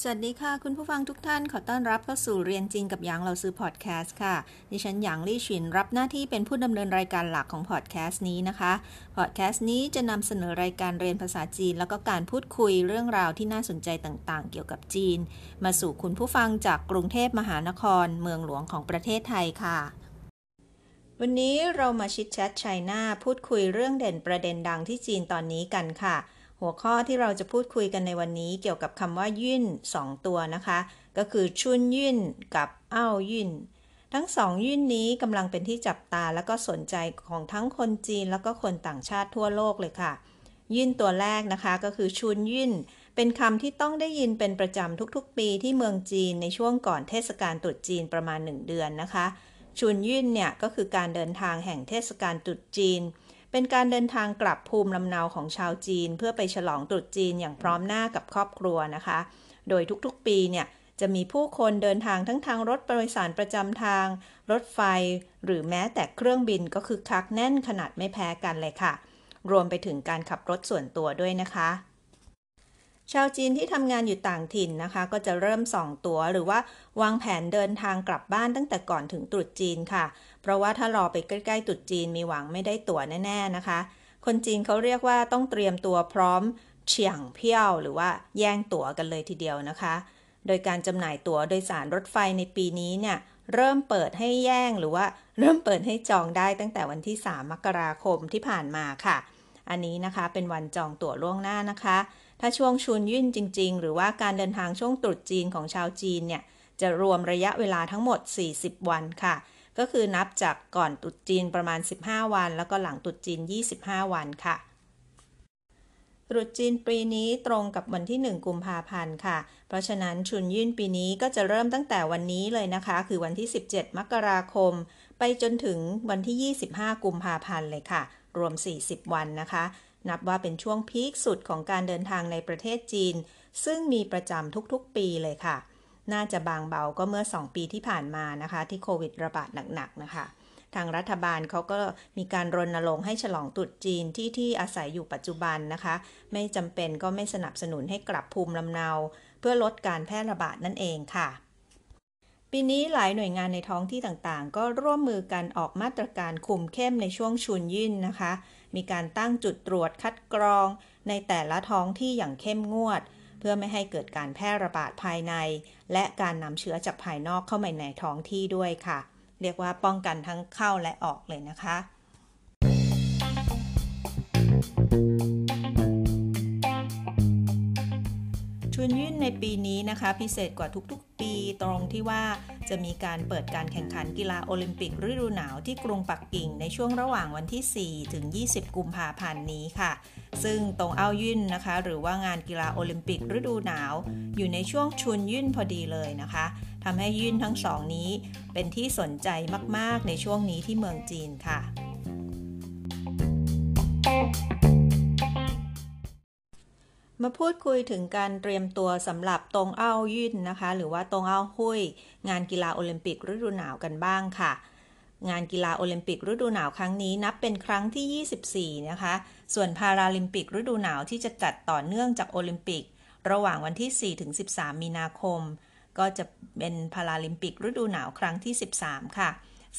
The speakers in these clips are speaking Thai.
สวัสดีค่ะ คุณผู้ฟังทุกท่านขอต้อนรับเข้าสู่เรียนจีนกับหยางเราซื้อพอดแคสต์ค่ะ ดิฉันหยางลี่ชินรับหน้าที่เป็นผู้ดำเนินรายการหลักของพอดแคสต์นี้นะคะพอดแคสต์นี้จะนำเสนอรายการเรียนภาษาจีน แล้วก็การพูดคุยเรื่องราวที่น่าสนใจต่างๆ เกี่ยวกับจีน มาสู่คุณผู้ฟังจากกรุงเทพมหานคร เมืองหลวงของประเทศไทยค่ะ วันนี้เรามาชิดแชทไชน่าพูดคุยเรื่องเด่นประเด็นดังที่จีนตอนนี้กันค่ะ หัวข้อที่เราจะพูดคุยกันในวันนี้เกี่ยวกับคำว่ายื่นสองตัวนะคะ ก็คือชุนยื่นกับเอ้ายื่นทั้งสองยื่นนี้กำลังเป็นที่จับตาและก็สนใจของทั้งคนจีนแล้วก็คนต่างชาติทั่วโลกเลยค่ะ ยื่นตัวแรกนะคะก็คือชุนยื่นเป็นคำที่ต้องได้ยินเป็นประจำทุกๆ ปีที่เมืองจีนในช่วงก่อนเทศกาลตรุษจีนประมาณ 1 เดือนนะคะชุนยื่นเนี่ยก็คือการเดินทางแห่งเทศกาลตรุษจีน เป็นการเดินทางกลับภูมิลำเนาของชาวจีน เพื่อไปฉลองตรุษจีนอย่างพร้อมหน้ากับครอบครัวนะคะ โดยทุกๆปีเนี่ยจะมีผู้คนเดินทางทั้งทางรถโดยสารประจำทาง รถไฟ หรือแม้แต่เครื่องบินก็คือคักแน่นขนาดไม่แพ้กันเลยค่ะ รวมไปถึงการขับรถส่วนตัวด้วยนะคะ ชาวจีนที่ทำงานอยู่ต่างถิ่นนะคะ ก็จะเริ่มส่องตั๋วหรือว่าวางแผนเดินทางกลับบ้านตั้งแต่ก่อนถึงตรุษจีนค่ะ เพราะว่าถ้ารอไปใกล้ๆตรุษจีนมีหวังไม่ได้ตั๋วแน่ๆนะคะ คนจีนเขาเรียกว่าต้องเตรียมตัวพร้อมเฉียงเพี้ยว หรือว่าแย่งตั๋วกันเลยทีเดียวนะคะ โดยการจำหน่ายตั๋วโดยสารรถไฟในปีนี้เนี่ยเริ่มเปิดให้แย่งหรือว่าเริ่มเปิดให้จองได้ตั้งแต่วันที่ 3 มกราคมที่ผ่านมาค่ะ อันนี้นะคะเป็นวันจองตั๋วล่วงหน้านะคะ ถ้าช่วงชุนยื่นจริง ๆ หรือว่าการเดินทางช่วงตรุษจีนของชาวจีนเนี่ยจะรวมระยะเวลาทั้งหมด 40 วันค่ะ ก็คือนับจากก่อนตรุษจีนประมาณ 15 วัน แล้วก็หลังตรุษจีน 25 วันค่ะตรุษจีนปีนี้ตรงกับวันที่ 1 กุมภาพันธ์ค่ะ เพราะฉะนั้นชุนยื่นปีนี้ก็จะเริ่มตั้งแต่วันนี้เลยนะคะ คือวันที่ 17 มกราคม ไปจนถึงวันที่ 25 กุมภาพันธ์เลยค่ะ รวม 40 วันนะคะ นับว่าเป็นช่วงพีคสุดของการเดินทางในประเทศจีน ซึ่งมีประจำทุกๆปีเลยค่ะ น่าจะบางเบาก็เมื่อ 2 ปีที่ผ่านมานะคะ ที่โควิดระบาดหนักๆนะคะ ทางรัฐบาลเขาก็มีการรณรงค์ให้ฉลองตรุษจีนที่ที่อาศัยอยู่ปัจจุบันนะคะ ไม่จำเป็นก็ไม่สนับสนุนให้กลับภูมิลำเนา เพื่อลดการแพร่ระบาดนั่นเองค่ะ ปีนี้หลายหน่วยงานในท้องที่ต่างๆ ก็ร่วมมือกันออกมาตรการคุมเข้มในช่วงชุนยิ่นนะคะ มีการตั้งจุดตรวจคัดกรอง ในแต่ละท้องที่อย่างเข้มงวด เพื่อไม่ให้เกิดการแพร่ระบาดภายใน และการนำเชื้อจากภายนอกเข้ามาในท้องที่ด้วยค่ะ เรียกว่าป้องกันทั้งเข้าและออกเลยนะคะ ชุนยื่นในปีนี้นะคะ พิเศษกว่าทุกๆ ปีตรงที่ว่าจะมีการเปิดการแข่งขันกีฬาโอลิมปิกฤดูหนาวที่กรุงปักกิ่งในช่วงระหว่างวันที่ 4 ถึง 20 กุมภาพันธ์นี้ค่ะ ซึ่งตรงเอายื่นนะคะ หรือว่างานกีฬาโอลิมปิกฤดูหนาว อยู่ในช่วงชุนยื่นพอดีเลยนะคะทำให้ยื่นทั้งสองนี้เป็นที่สนใจมากๆในช่วงนี้ที่เมืองจีนค่ะ มาพูดคุยถึงการเตรียมตัวสำหรับตรงเอ้ายื่นนะคะ หรือว่าตรงเอ้าหุยงานกีฬาโอลิมปิกฤดูหนาวกันบ้างค่ะ งานกีฬาโอลิมปิกฤดูหนาวครั้งนี้นับเป็นครั้งที่ 24 นะคะ ส่วนพาราลิมปิกฤดูหนาวที่จะจัดต่อเนื่องจากโอลิมปิก ระหว่างวันที่ 4 ถึง 13 มีนาคม ก็จะเป็นพาราลิมปิกฤดูหนาวครั้งที่ 13 ค่ะ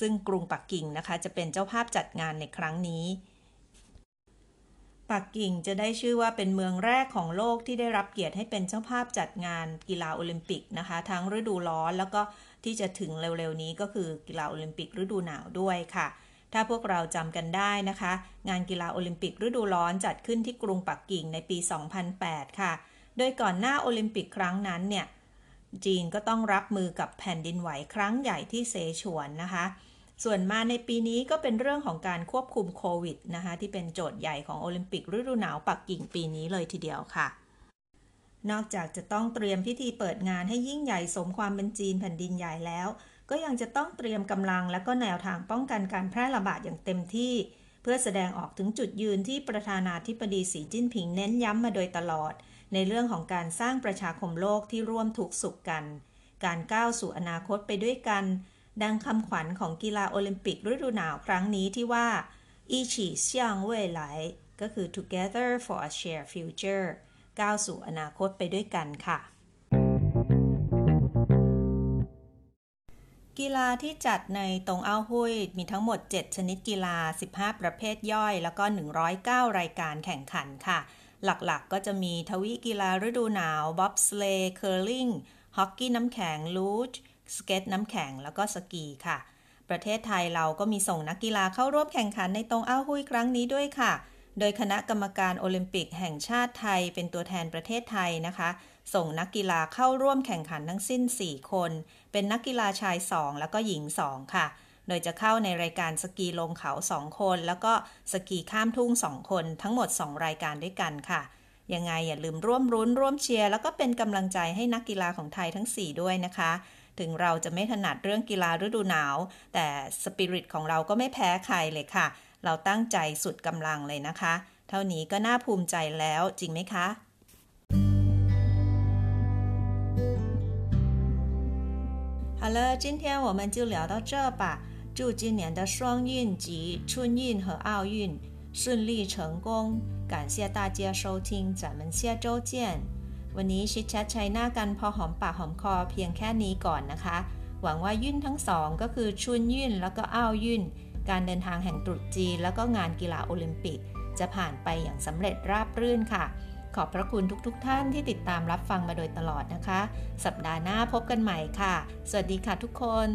ซึ่งกรุงปักกิ่งนะคะ จะเป็นเจ้าภาพจัดงานในครั้งนี้ ปักกิ่งจะได้ชื่อว่าเป็นเมืองแรกของโลกที่ได้รับเกียรติให้เป็นเจ้าภาพจัดงานกีฬาโอลิมปิกนะคะ ทั้งฤดูร้อนแล้วก็ที่จะถึงเร็วๆนี้ก็คือกีฬาโอลิมปิกฤดูหนาวด้วยค่ะ ถ้าพวกเราจำกันได้นะคะ งานกีฬาโอลิมปิกฤดูร้อนจัดขึ้นที่กรุงปักกิ่งในปี 2008 ค่ะ โดยก่อนหน้าโอลิมปิกครั้งนั้นเนี่ยจีนก็ต้องรับมือกับแผ่นดินไหวครั้งใหญ่ที่เซฉวนนะคะ ส่วนมาในปีนี้ก็เป็นเรื่องของการควบคุมโควิดนะคะที่เป็นโจทย์ใหญ่ของโอลิมปิกฤดูหนาวปักกิ่งปีนี้เลยทีเดียวค่ะ นอกจากจะต้องเตรียมพิธีเปิดงานให้ยิ่งใหญ่สมความเป็นจีนแผ่นดินใหญ่แล้ว ก็ยังจะต้องเตรียมกำลังและก็แนวทางป้องกันการแพร่ระบาดอย่างเต็มที่ เพื่อแสดงออกถึงจุดยืนที่ประธานาธิบดีสีจิ้นผิงเน้นย้ำมาโดยตลอด ในเรื่องของการสร้างประชาคมโลกที่ร่วมทุกสุขกัน การก้าวสู่อนาคตไปด้วยกัน ดังคำขวัญของกีฬาโอลิมปิกฤดูหนาวครั้งนี้ที่ว่า一起向未来ก็คือ together for a shared future ก้าวสู่อนาคตไปด้วยกันค่ะ กีฬาที่จัดในตรงอ้าหุยมีทั้งหมด 7 ชนิดกีฬา 15 ประเภทย่อย แล้วก็ 109 รายการแข่งขันค่ะ หลักๆกก็จะมีทวีกีฬาฤดูหนาวบ๊อบสเลย์เคอร์ลิงฮอกกี้น้ำแข็งลูช สเก็ตน้ำแข็งแล้วก็สกีค่ะ ประเทศไทยเราก็มีส่งนักกีฬาเข้าร่วมแข่งขันในตรงอ้าหุยครั้งนี้ด้วยค่ะ โดยคณะกรรมการโอลิมปิกแห่งชาติไทยเป็นตัวแทนประเทศไทยนะคะ ส่งนักกีฬาเข้าร่วมแข่งขันทั้งสิ้น 4 คน เป็นนักกีฬาชาย 2 แล้วก็หญิง 2 ค่ะโดยจะเข้าในรายการสกีลงเขา 2 คน แล้วก็สกีข้ามทุ่ง 2 คน ทั้งหมด 2 รายการด้วยกันค่ะ ยังไงอย่าลืมร่วมรุ้นร่วมเชียร์ แล้วก็เป็นกำลังใจให้นักกีฬาของไทยทั้ง 4 ด้วยนะคะ ถึงเราจะไม่ถนัดเรื่องกีฬาฤดูหนาว แต่สปิริตของเราก็ไม่แพ้ใครเลยค่ะ เราตั้งใจสุดกำลังเลยนะคะ เท่านี้ก็น่าภูมิใจแล้วจริงไหมคะ好了，今天我们就聊到这吧。祝今年的双运及春运和奥运顺利成功。感谢大家收听，咱们下周见。 วันนี้ชิดแชทชัยหน้ากันพอหอมปากหอมคอเพียงแค่นี้ก่อนนะคะ หวังว่ายุ่นทั้งสองก็คือชุนยุ่นแล้วก็อ้าวยุ่น การเดินทางแห่งตรุษจีนแล้วก็งานกีฬาโอลิมปิก จะผ่านไปอย่างสำเร็จราบรื่นค่ะ ขอบพระคุณทุกๆทท่านที่ติดตามรับฟังมาโดยตลอดนะคะ สัปดาห์หน้าพบกันใหม่ค่ะ สวัสดีค่ะทุกคน